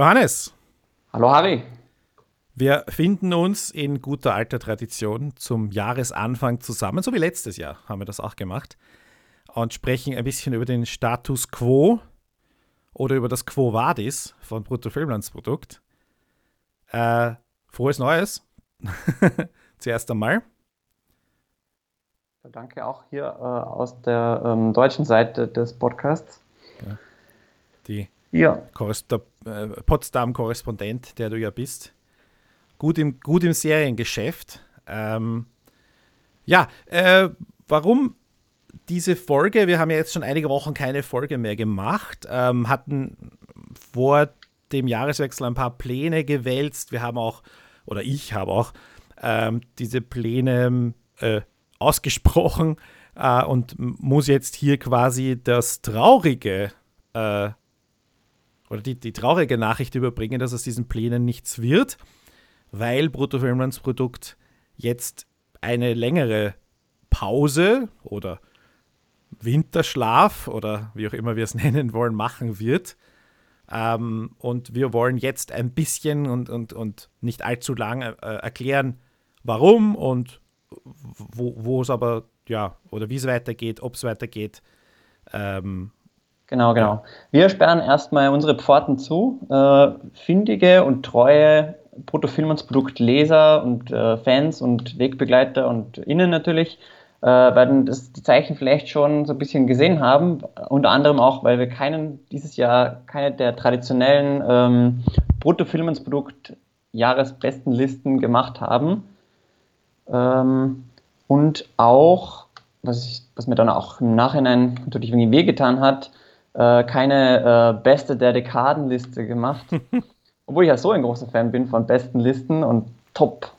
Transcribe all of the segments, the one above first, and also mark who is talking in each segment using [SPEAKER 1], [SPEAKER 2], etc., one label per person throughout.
[SPEAKER 1] Hallo Hannes.
[SPEAKER 2] Hallo Harry.
[SPEAKER 1] Wir finden uns in guter alter Tradition zum Jahresanfang zusammen, so wie letztes Jahr haben wir das auch gemacht, und sprechen ein bisschen über den Status quo oder über das Quo Vadis von Bruttofilmlandsprodukt. Äh, frohes Neues. Zuerst einmal.
[SPEAKER 2] Danke auch hier äh, aus der ähm, deutschen Seite des Podcasts.
[SPEAKER 1] Ja. Die ja. der äh, Potsdam-Korrespondent, der du ja bist. Gut im, gut im Seriengeschäft. Ähm, ja, äh, warum diese Folge? Wir haben ja jetzt schon einige Wochen keine Folge mehr gemacht, ähm, hatten vor dem Jahreswechsel ein paar Pläne gewälzt. Wir haben auch, oder ich habe auch, ähm, diese Pläne äh, ausgesprochen äh, und muss jetzt hier quasi das Traurige äh, oder die, die traurige Nachricht überbringen, dass aus diesen Plänen nichts wird, weil Bruttofilmlandsprodukt jetzt eine längere Pause oder Winterschlaf oder wie auch immer wir es nennen wollen, machen wird. Ähm, und wir wollen jetzt ein bisschen und, und, und nicht allzu lang äh, erklären, warum und wo es aber, ja, oder wie es weitergeht, ob es weitergeht. Ähm,
[SPEAKER 2] Genau, genau. Wir sperren erstmal unsere Pforten zu. Äh, findige und treue Bruttofilmensproduktleser und äh, Fans und Wegbegleiter und Innen natürlich äh, werden das, die Zeichen vielleicht schon so ein bisschen gesehen haben. Unter anderem auch, weil wir keinen dieses Jahr keine der traditionellen ähm, Bruttofilmensprodukt Jahresbestenlisten gemacht haben. Ähm, und auch, was, ich, was mir dann auch im Nachhinein natürlich irgendwie wehgetan hat, äh, keine äh, beste der Dekadenliste gemacht. Obwohl ich ja so ein großer Fan bin von besten Listen und Top,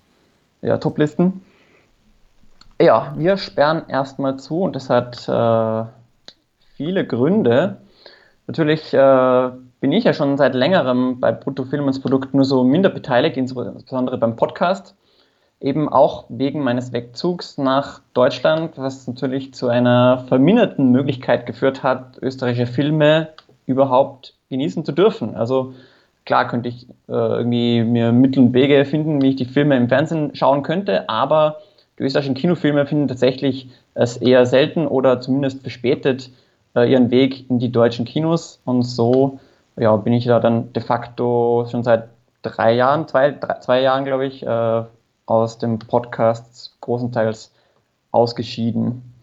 [SPEAKER 2] ja, Top-Listen. Ja, wir sperren erstmal zu und das hat äh, viele Gründe. Natürlich äh, bin ich ja schon seit längerem bei Bruttofilmens nur so minder beteiligt, insbesondere beim Podcast eben auch wegen meines Wegzugs nach Deutschland, was natürlich zu einer verminderten Möglichkeit geführt hat, österreichische Filme überhaupt genießen zu dürfen. Also klar könnte ich äh, irgendwie mir Mittel und Wege finden, wie ich die Filme im Fernsehen schauen könnte, aber die österreichischen Kinofilme finden tatsächlich es eher selten oder zumindest verspätet äh, ihren Weg in die deutschen Kinos und so ja, bin ich da dann de facto schon seit drei Jahren, zwei, drei, zwei Jahren glaube ich, äh, aus dem Podcast großenteils ausgeschieden.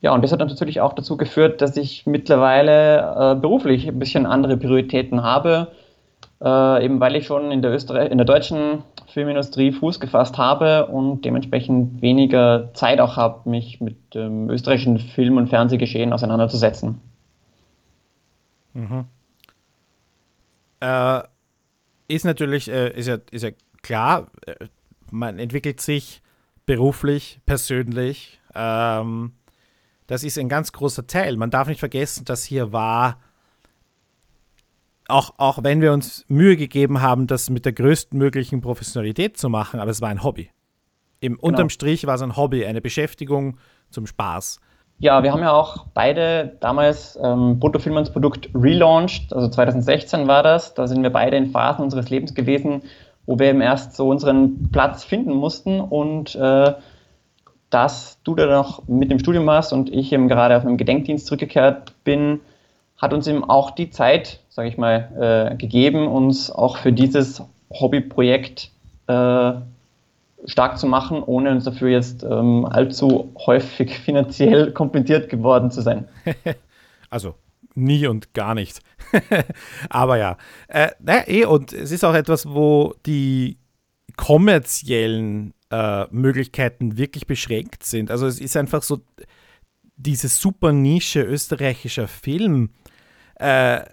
[SPEAKER 2] Ja, und das hat natürlich auch dazu geführt, dass ich mittlerweile äh, beruflich ein bisschen andere Prioritäten habe, äh, eben weil ich schon in der, Österreich in der deutschen Filmindustrie Fuß gefasst habe und dementsprechend weniger Zeit auch habe, mich mit dem österreichischen Film- und Fernsehgeschehen auseinanderzusetzen.
[SPEAKER 1] Mhm. Äh, ist natürlich, äh, ist, ja, ist ja klar, äh, man entwickelt sich beruflich, persönlich. Ähm, das ist ein ganz großer Teil. Man darf nicht vergessen, dass hier war, auch, auch wenn wir uns Mühe gegeben haben, das mit der größten möglichen Professionalität zu machen, aber es war ein Hobby. Im genau. Unterm Strich war es ein Hobby, eine Beschäftigung zum Spaß.
[SPEAKER 2] Ja, wir haben ja auch beide damals ähm, Bruttofilm Produkt relaunched, also 2016 war das. Da sind wir beide in Phasen unseres Lebens gewesen, wo wir eben erst so unseren Platz finden mussten und äh, dass du da noch mit dem Studium warst und ich eben gerade auf einem Gedenkdienst zurückgekehrt bin, hat uns eben auch die Zeit, sage ich mal, äh, gegeben, uns auch für dieses Hobbyprojekt äh, stark zu machen, ohne uns dafür jetzt ähm, allzu häufig finanziell kompliziert geworden zu sein.
[SPEAKER 1] also nie und gar nicht. Aber ja. Äh, naja, eh, und es ist auch etwas, wo die kommerziellen äh, Möglichkeiten wirklich beschränkt sind. Also es ist einfach so diese super Nische österreichischer Film. Äh,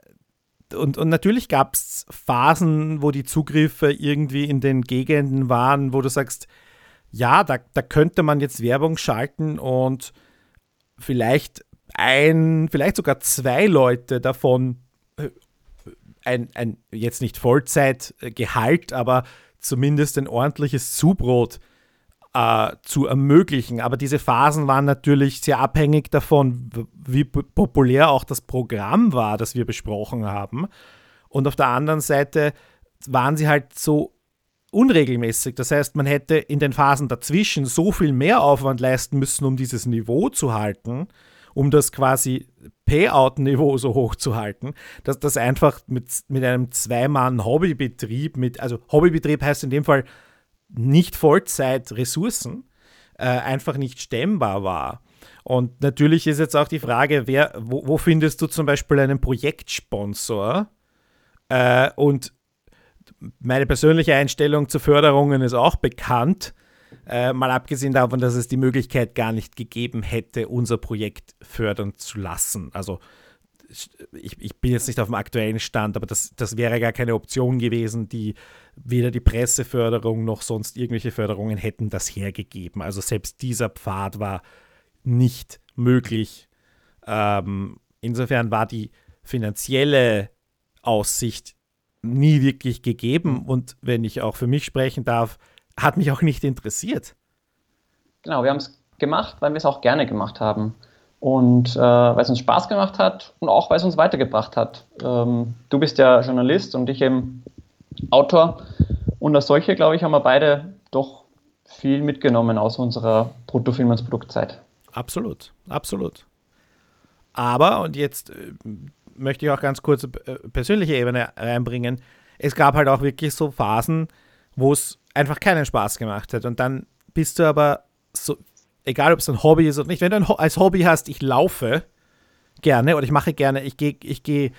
[SPEAKER 1] und, und natürlich gab es Phasen, wo die Zugriffe irgendwie in den Gegenden waren, wo du sagst, ja, da, da könnte man jetzt Werbung schalten und vielleicht ein, vielleicht sogar zwei Leute davon äh, ein, ein jetzt nicht Vollzeitgehalt, aber zumindest ein ordentliches Zubrot äh, zu ermöglichen. Aber diese Phasen waren natürlich sehr abhängig davon, wie populär auch das Programm war, das wir besprochen haben. Und auf der anderen Seite waren sie halt so unregelmäßig. Das heißt, man hätte in den Phasen dazwischen so viel mehr Aufwand leisten müssen, um dieses Niveau zu halten, um das quasi Payout-Niveau so hoch zu halten, dass das einfach mit, mit einem Zweimann-Hobbybetrieb, mit, also Hobbybetrieb heißt in dem Fall nicht Vollzeit-Ressourcen, äh, einfach nicht stemmbar war. Und natürlich ist jetzt auch die Frage, wer, wo, wo findest du zum Beispiel einen Projektsponsor? Äh, und meine persönliche Einstellung zu Förderungen ist auch bekannt. Äh, mal abgesehen davon, dass es die Möglichkeit gar nicht gegeben hätte, unser Projekt fördern zu lassen. Also ich, ich, bin jetzt nicht auf dem aktuellen Stand, aber das, das wäre gar keine Option gewesen, die weder die Presseförderung noch sonst irgendwelche Förderungen hätten das hergegeben. Also selbst dieser Pfad war nicht möglich. Ähm, insofern war die finanzielle Aussicht nie wirklich gegeben und wenn ich auch für mich sprechen darf, hat mich auch nicht interessiert.
[SPEAKER 2] Genau, wir haben es gemacht, weil wir es auch gerne gemacht haben und äh, weil es uns Spaß gemacht hat und auch weil es uns weitergebracht hat. Ähm, du bist ja Journalist und ich eben Autor und als solche, glaube ich, haben wir beide doch viel mitgenommen aus unserer Bruttofilm- und Produktzeit.
[SPEAKER 1] Absolut, absolut. Aber, und jetzt äh, möchte ich auch ganz kurz äh, persönliche Ebene reinbringen, es gab halt auch wirklich so Phasen, wo es einfach keinen Spaß gemacht hat. Und dann bist du aber so, egal ob es ein Hobby ist oder nicht, wenn du ein, als Hobby hast, ich laufe gerne oder ich mache gerne, ich gehe ich geh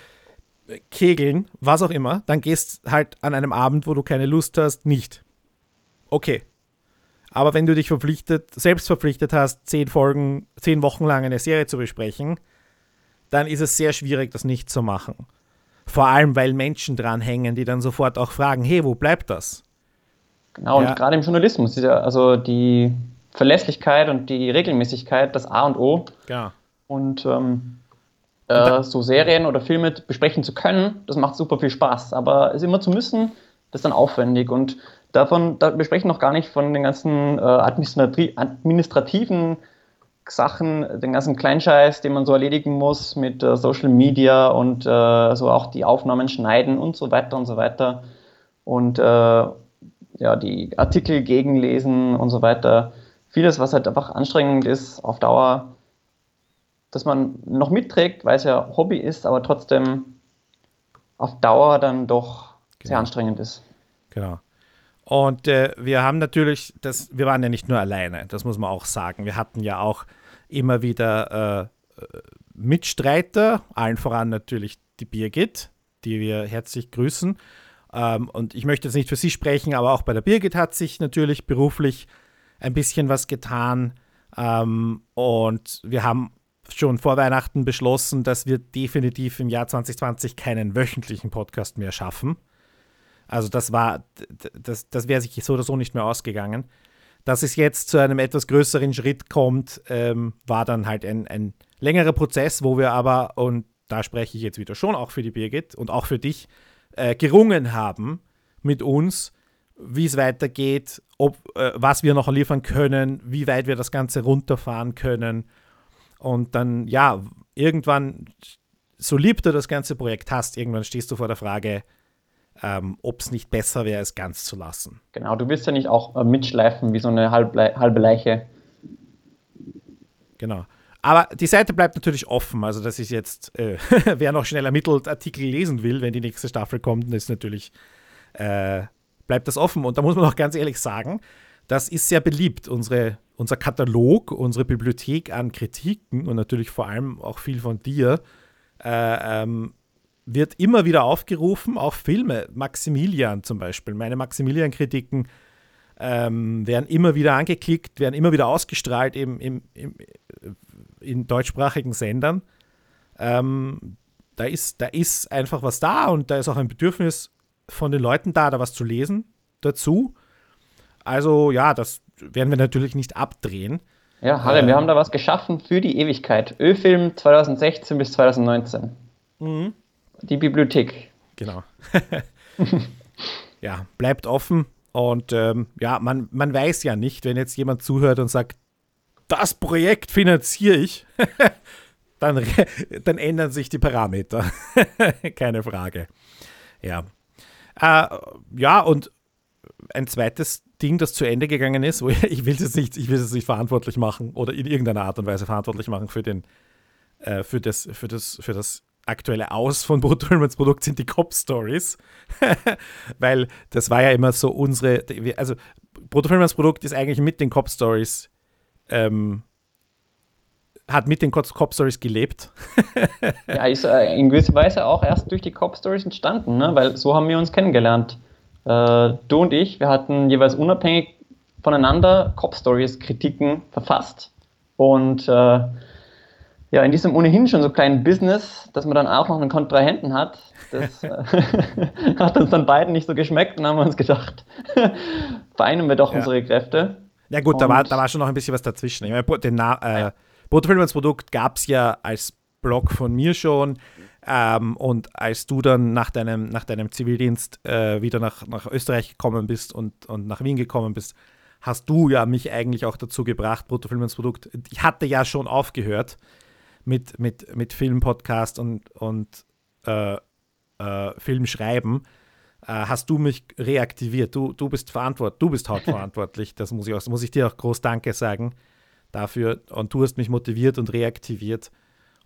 [SPEAKER 1] kegeln, was auch immer, dann gehst halt an einem Abend, wo du keine Lust hast, nicht. Okay. Aber wenn du dich verpflichtet, selbst verpflichtet hast, zehn Folgen, zehn Wochen lang eine Serie zu besprechen, dann ist es sehr schwierig, das nicht zu machen. Vor allem, weil Menschen dranhängen, die dann sofort auch fragen, hey, wo bleibt das?
[SPEAKER 2] Genau, ja. und gerade im Journalismus ist ja also die Verlässlichkeit und die Regelmäßigkeit das A und O.
[SPEAKER 1] Ja.
[SPEAKER 2] Und, ähm, äh, so Serien oder Filme besprechen zu können, das macht super viel Spaß. Aber es immer zu müssen, das ist dann aufwendig. Und davon, da besprechen noch gar nicht von den ganzen äh, administrativen Sachen, den ganzen Kleinscheiß, den man so erledigen muss mit äh, Social Media und äh, so auch die Aufnahmen schneiden und so weiter und so weiter. Und äh, ja, die Artikel gegenlesen und so weiter. Vieles, was halt einfach anstrengend ist auf Dauer, dass man noch mitträgt, weil es ja Hobby ist, aber trotzdem auf Dauer dann doch genau. sehr anstrengend ist.
[SPEAKER 1] Genau. Und äh, wir haben natürlich, das, wir waren ja nicht nur alleine, das muss man auch sagen. Wir hatten ja auch immer wieder äh, äh Mitstreiter, allen voran natürlich die Birgit, die wir herzlich grüßen. Ähm, und ich möchte jetzt nicht für sie sprechen, aber auch bei der Birgit hat sich natürlich beruflich ein bisschen was getan. Ähm, und wir haben schon vor Weihnachten beschlossen, dass wir definitiv im Jahr 2020 keinen wöchentlichen Podcast mehr schaffen. Also das war, das, das wäre sich so oder so nicht mehr ausgegangen. Dass es jetzt zu einem etwas größeren Schritt kommt, ähm, war dann halt ein, ein längerer Prozess, wo wir aber, und da spreche ich jetzt wieder schon auch für die Birgit und auch für dich, äh, gerungen haben mit uns, wie es weitergeht, ob, äh, was wir noch liefern können, wie weit wir das Ganze runterfahren können. Und dann, ja, irgendwann, so lieb du das ganze Projekt hast, irgendwann stehst du vor der Frage, ähm, ob es nicht besser wäre, es ganz zu lassen.
[SPEAKER 2] Genau, du wirst ja nicht auch äh, mitschleifen wie so eine halbe, halbe Leiche.
[SPEAKER 1] Genau. Aber die Seite bleibt natürlich offen. Also, das ist jetzt, äh, wer noch schnell ermittelt Artikel lesen will, wenn die nächste Staffel kommt, dann ist natürlich, äh, bleibt das offen. Und da muss man auch ganz ehrlich sagen, das ist sehr beliebt. Unsere, unser Katalog, unsere Bibliothek an Kritiken und natürlich vor allem auch viel von dir äh, ähm, wird immer wieder aufgerufen, auch Filme, Maximilian zum Beispiel. Meine Maximilian-Kritiken ähm, werden immer wieder angeklickt, werden immer wieder ausgestrahlt im, im, im in deutschsprachigen Sendern. Ähm, da, ist, da ist einfach was da und da ist auch ein Bedürfnis von den Leuten da, da was zu lesen dazu. Also ja, das werden wir natürlich nicht abdrehen.
[SPEAKER 2] Ja, Harry, ähm, wir haben da was geschaffen für die Ewigkeit. Ö-Film 2016 bis 2019. Mhm die Bibliothek.
[SPEAKER 1] Genau. ja, bleibt offen. Und ähm, ja, man, man weiß ja nicht, wenn jetzt jemand zuhört und sagt, das Projekt finanziere ich, dann, dann ändern sich die Parameter. Keine Frage. Ja. Äh, ja, und ein zweites Ding, das zu Ende gegangen ist, wo ich, will es nicht, nicht verantwortlich machen oder in irgendeiner Art und Weise verantwortlich machen für den, äh, für das, für das, für das aktuelle Aus von Brutto Filmans Produkt sind die Cop-Stories. Weil das war ja immer so unsere, also Brutto Filmans Produkt ist eigentlich mit den Cop-Stories, ähm, hat mit den Cop-Stories gelebt.
[SPEAKER 2] ja, ist äh, in gewisser Weise auch erst durch die Cop-Stories entstanden, ne? weil so haben wir uns kennengelernt. Äh, du und ich, wir hatten jeweils unabhängig voneinander Cop-Stories-Kritiken verfasst und äh, ja, in diesem ohnehin schon so kleinen Business, dass man dann auch noch einen Kontrahenten hat, das äh, hat uns dann beiden nicht so geschmeckt und haben wir uns gedacht, vereinen wir doch ja. unsere Kräfte.
[SPEAKER 1] Ja gut, da war, da war schon noch ein bisschen was dazwischen. Ich meine, den äh, Brutofilm Produkt gab es ja als Blog von mir schon. Ähm, und als du dann nach deinem, nach deinem Zivildienst äh, wieder nach, nach Österreich gekommen bist und, und nach Wien gekommen bist, hast du ja mich eigentlich auch dazu gebracht, Bruttofilm Produkt. Ich hatte ja schon aufgehört mit, mit, mit Filmpodcast und, und äh, äh, Filmschreiben, hast du mich reaktiviert. Du, du bist verantwortlich, du bist hauptverantwortlich. das muss ich, auch, muss ich dir auch groß Danke sagen dafür. Und du hast mich motiviert und reaktiviert.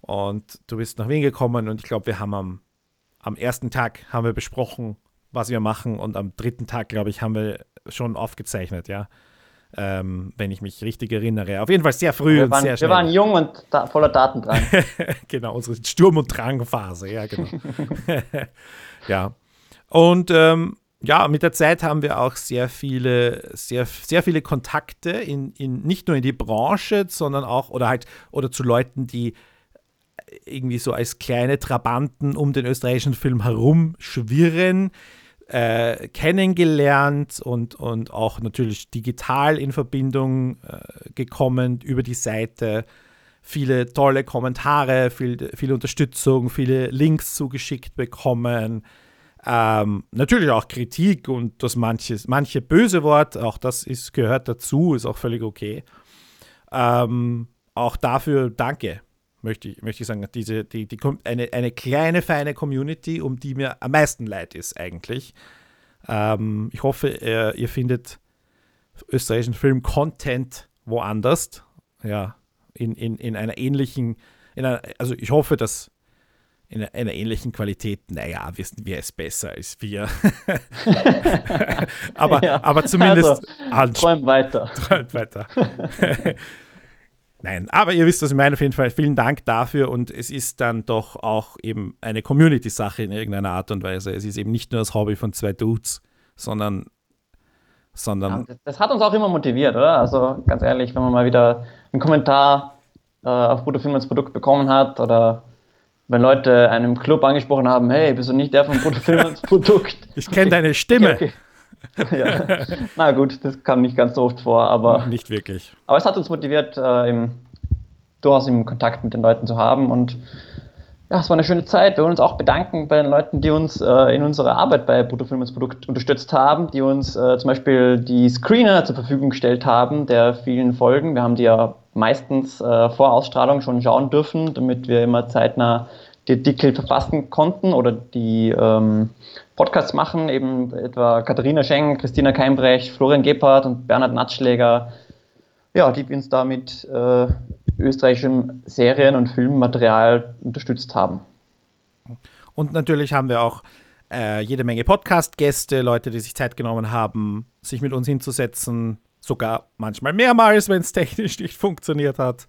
[SPEAKER 1] Und du bist nach Wien gekommen und ich glaube, wir haben am, am ersten Tag haben wir besprochen, was wir machen und am dritten Tag, glaube ich, haben wir schon aufgezeichnet, ja ähm, wenn ich mich richtig erinnere. Auf jeden Fall sehr früh
[SPEAKER 2] wir
[SPEAKER 1] und
[SPEAKER 2] waren,
[SPEAKER 1] sehr
[SPEAKER 2] schnell. Wir waren jung und da, voller Datendrang.
[SPEAKER 1] genau, unsere Sturm- und Drangphase, ja, genau. ja. Und ähm, ja, mit der Zeit haben wir auch sehr viele, sehr, sehr viele Kontakte in, in nicht nur in die Branche, sondern auch oder halt oder zu Leuten, die irgendwie so als kleine Trabanten um den österreichischen Film herum schwirren, äh, kennengelernt und, und auch natürlich digital in Verbindung äh, gekommen über die Seite. Viele tolle Kommentare, viel, viel Unterstützung, viele Links zugeschickt bekommen. Ähm, natürlich auch Kritik und das manches, manche böse Wort, auch das ist, gehört dazu, ist auch völlig okay. Ähm, auch dafür danke möchte ich, möchte ich sagen, diese, die, die, eine, eine kleine, feine Community, um die mir am meisten leid ist eigentlich. Ähm, ich hoffe, ihr, ihr findet österreichischen Film-Content woanders. Ja, in, in, in einer ähnlichen, in einer, also ich hoffe, dass in einer, ähnlichen Qualität, naja, wissen wir es besser als wir. aber, ja, aber zumindest
[SPEAKER 2] also, träum weiter.
[SPEAKER 1] Träumt weiter. Nein, aber ihr wisst, was ich meine. Auf jeden Fall vielen Dank dafür und es ist dann doch auch eben eine Community-Sache in irgendeiner Art und Weise. Es ist eben nicht nur das Hobby von zwei Dudes, sondern. sondern
[SPEAKER 2] ja, das hat uns auch immer motiviert, oder? Also ganz ehrlich, wenn man mal wieder einen Kommentar äh, auf Bruttofilm als Produkt bekommen hat oder wenn Leute einem Club angesprochen haben, hey, bist du nicht der von Produkt?
[SPEAKER 1] Ich kenne deine Stimme. Okay, okay
[SPEAKER 2] ja. Na gut, das kam nicht ganz so oft vor, aber.
[SPEAKER 1] Nicht wirklich.
[SPEAKER 2] Aber es hat uns motiviert, äh, im, durchaus im Kontakt mit den Leuten zu haben und ja, es war eine schöne Zeit. Wir wollen uns auch bedanken bei den Leuten, die uns äh, in unserer Arbeit bei Bruttofilm als Produkt unterstützt haben, die uns äh, zum Beispiel die Screener zur Verfügung gestellt haben der vielen Folgen. Wir haben die ja meistens äh, vor Ausstrahlung schon schauen dürfen, damit wir immer zeitnah die Artikel verfassen konnten oder die ähm, Podcasts machen, eben etwa Katharina Schenk, Christina Keimbrecht, Florian Gebhardt und Bernhard Natschläger, ja, die uns da mit äh, österreichischem Serien- und Filmmaterial unterstützt haben.
[SPEAKER 1] Und natürlich haben wir auch äh, jede Menge Podcast-Gäste, Leute, die sich Zeit genommen haben, sich mit uns hinzusetzen, sogar manchmal mehrmals, wenn es technisch nicht funktioniert hat.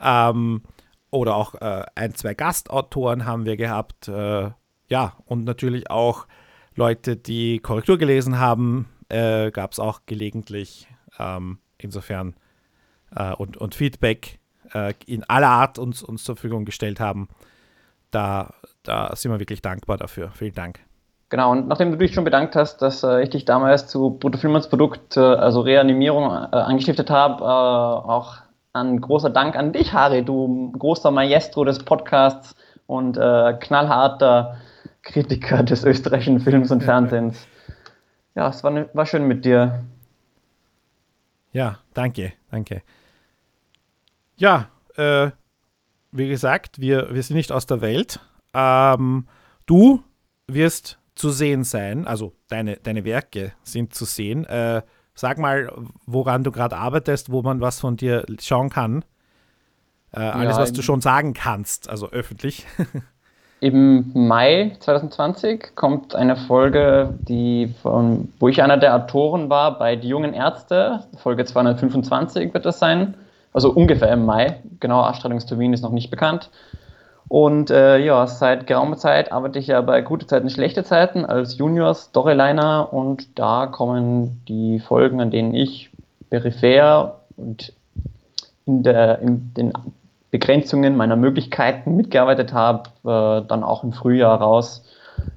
[SPEAKER 1] Ähm, oder auch äh, ein, zwei Gastautoren haben wir gehabt. Äh, ja, und natürlich auch Leute, die Korrektur gelesen haben, äh, gab es auch gelegentlich. Ähm, insofern äh, und, und Feedback äh, in aller Art uns, uns zur Verfügung gestellt haben. Da, da sind wir wirklich dankbar dafür. Vielen Dank.
[SPEAKER 2] Genau, und nachdem du dich schon bedankt hast, dass äh, ich dich damals zu Bruttofilmans Produkt, äh, also Reanimierung, äh, angestiftet habe, äh, auch ein großer Dank an dich, Harry, du großer Maestro des Podcasts und äh, knallharter Kritiker des österreichischen Films und Fernsehens. Ja, es war, ne, war schön mit dir.
[SPEAKER 1] Ja, danke, danke. Ja, äh, wie gesagt, wir, wir sind nicht aus der Welt. Ähm, du wirst zu sehen sein. Also deine, deine Werke sind zu sehen. Äh, sag mal, woran du gerade arbeitest, wo man was von dir schauen kann. Äh, alles, ja, was du schon sagen kannst, also öffentlich.
[SPEAKER 2] Im Mai 2020 kommt eine Folge, die von, wo ich einer der Autoren war bei Die jungen Ärzte. Folge 225 wird das sein. Also ungefähr im Mai. Genauer Ausstrahlungstermin ist noch nicht bekannt. Und äh, ja, seit geraumer Zeit arbeite ich ja bei Gute Zeiten, Schlechte Zeiten als Junior Storyliner und da kommen die Folgen, an denen ich peripher und in, der, in den Begrenzungen meiner Möglichkeiten mitgearbeitet habe, äh, dann auch im Frühjahr raus.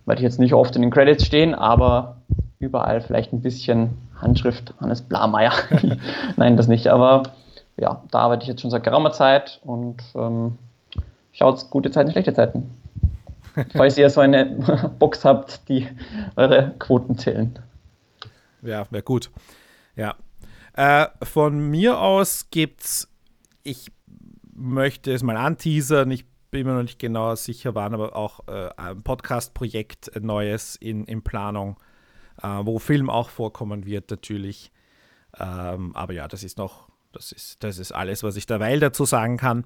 [SPEAKER 2] Werde ich jetzt nicht oft in den Credits stehen, aber überall vielleicht ein bisschen Handschrift Hannes Blameyer. Nein, das nicht, aber ja, da arbeite ich jetzt schon seit geraumer Zeit und ähm, schaut gute Zeiten, schlechte Zeiten. Falls ihr so eine Box habt, die eure Quoten zählen.
[SPEAKER 1] Ja, wäre gut. Ja. Äh, von mir aus gibt's, ich möchte es mal anteasern, ich bin mir noch nicht genau sicher, wann, aber auch äh, ein Podcast-Projekt Neues in, in Planung, äh, wo Film auch vorkommen wird, natürlich. Ähm, aber ja, das ist noch, das ist, das ist alles, was ich derweil dazu sagen kann.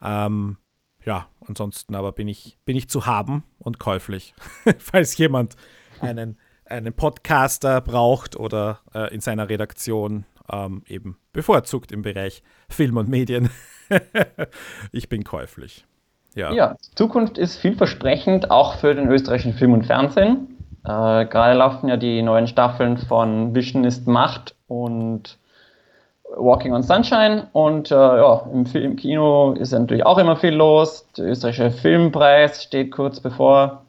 [SPEAKER 1] Ähm, ja, ansonsten aber bin ich, bin ich zu haben und käuflich. Falls jemand einen, einen Podcaster braucht oder äh, in seiner Redaktion ähm, eben bevorzugt im Bereich Film und Medien. ich bin käuflich.
[SPEAKER 2] Ja. ja, Zukunft ist vielversprechend, auch für den österreichischen Film und Fernsehen. Äh, gerade laufen ja die neuen Staffeln von Vision ist Macht und Walking on Sunshine und äh, ja, im, im, Kino ist natürlich auch immer viel los. Der österreichische Filmpreis steht kurz bevor.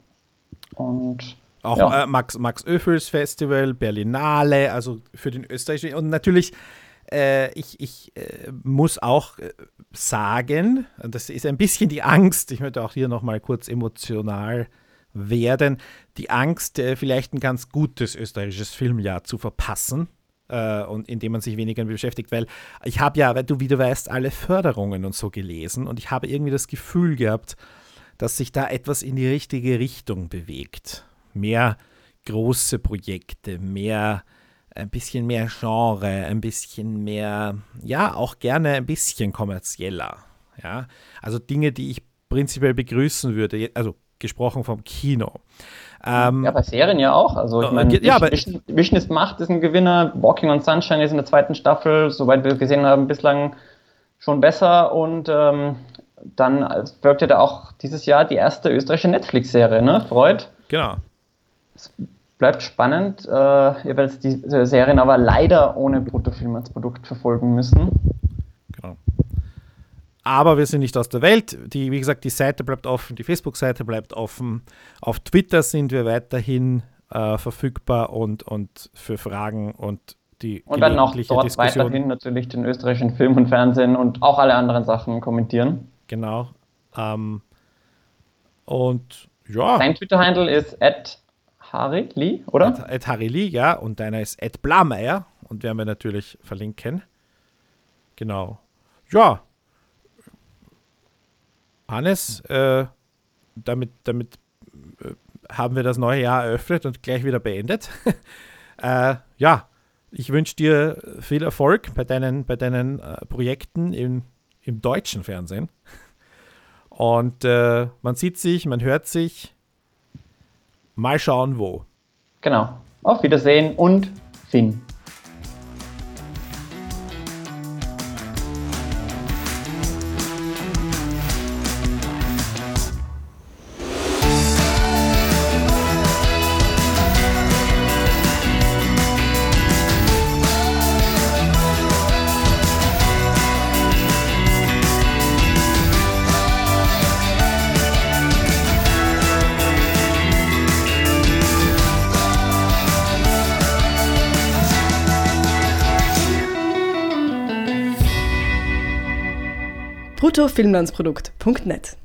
[SPEAKER 2] Und
[SPEAKER 1] auch ja. äh, Max, Max Öfels Festival, Berlinale, also für den österreichischen. Und natürlich, äh, ich, ich äh, muss auch äh, sagen, das ist ein bisschen die Angst, ich möchte auch hier nochmal kurz emotional werden, die Angst, äh, vielleicht ein ganz gutes österreichisches Filmjahr zu verpassen äh, und indem man sich weniger beschäftigt, weil ich habe ja, du, wie du weißt, alle Förderungen und so gelesen und ich habe irgendwie das Gefühl gehabt, dass sich da etwas in die richtige Richtung bewegt. Mehr große Projekte, mehr ein bisschen mehr Genre, ein bisschen mehr, ja, auch gerne ein bisschen kommerzieller. Ja, also Dinge, die ich prinzipiell begrüßen würde, also gesprochen vom Kino.
[SPEAKER 2] Ähm, ja, bei Serien ja auch. Also ich äh, meine, ja, Vision, Vision ist Macht ist ein Gewinner, Walking on Sunshine ist in der zweiten Staffel, soweit wir gesehen haben, bislang schon besser und ähm, dann wirkt ja da auch dieses Jahr die erste österreichische Netflix-Serie, ne? Freud.
[SPEAKER 1] Genau.
[SPEAKER 2] Es bleibt spannend. Äh, ihr werdet die Serien aber leider ohne Bruttofilm als Produkt verfolgen müssen. Genau.
[SPEAKER 1] Aber wir sind nicht aus der Welt. Die, wie gesagt, die Seite bleibt offen, die Facebook-Seite bleibt offen. Auf Twitter sind wir weiterhin äh, verfügbar und, und für Fragen und die
[SPEAKER 2] Und werden auch dort Diskussion. weiterhin natürlich den österreichischen Film und Fernsehen und auch alle anderen Sachen kommentieren.
[SPEAKER 1] Genau. Ähm, und ja.
[SPEAKER 2] Dein Twitter-Handle ist at Harili, oder?
[SPEAKER 1] At, at Harili, ja. Und deiner ist at Blameyer. Und werden wir natürlich verlinken. Genau. Ja, Hannes, äh, damit, damit äh, haben wir das neue Jahr eröffnet und gleich wieder beendet. äh, ja, ich wünsche dir viel Erfolg bei deinen, bei deinen äh, Projekten im, im deutschen Fernsehen. Und äh, man sieht sich, man hört sich. Mal schauen, wo.
[SPEAKER 2] Genau. Auf Wiedersehen und Finn.
[SPEAKER 3] bruttofilmlandsprodukt.net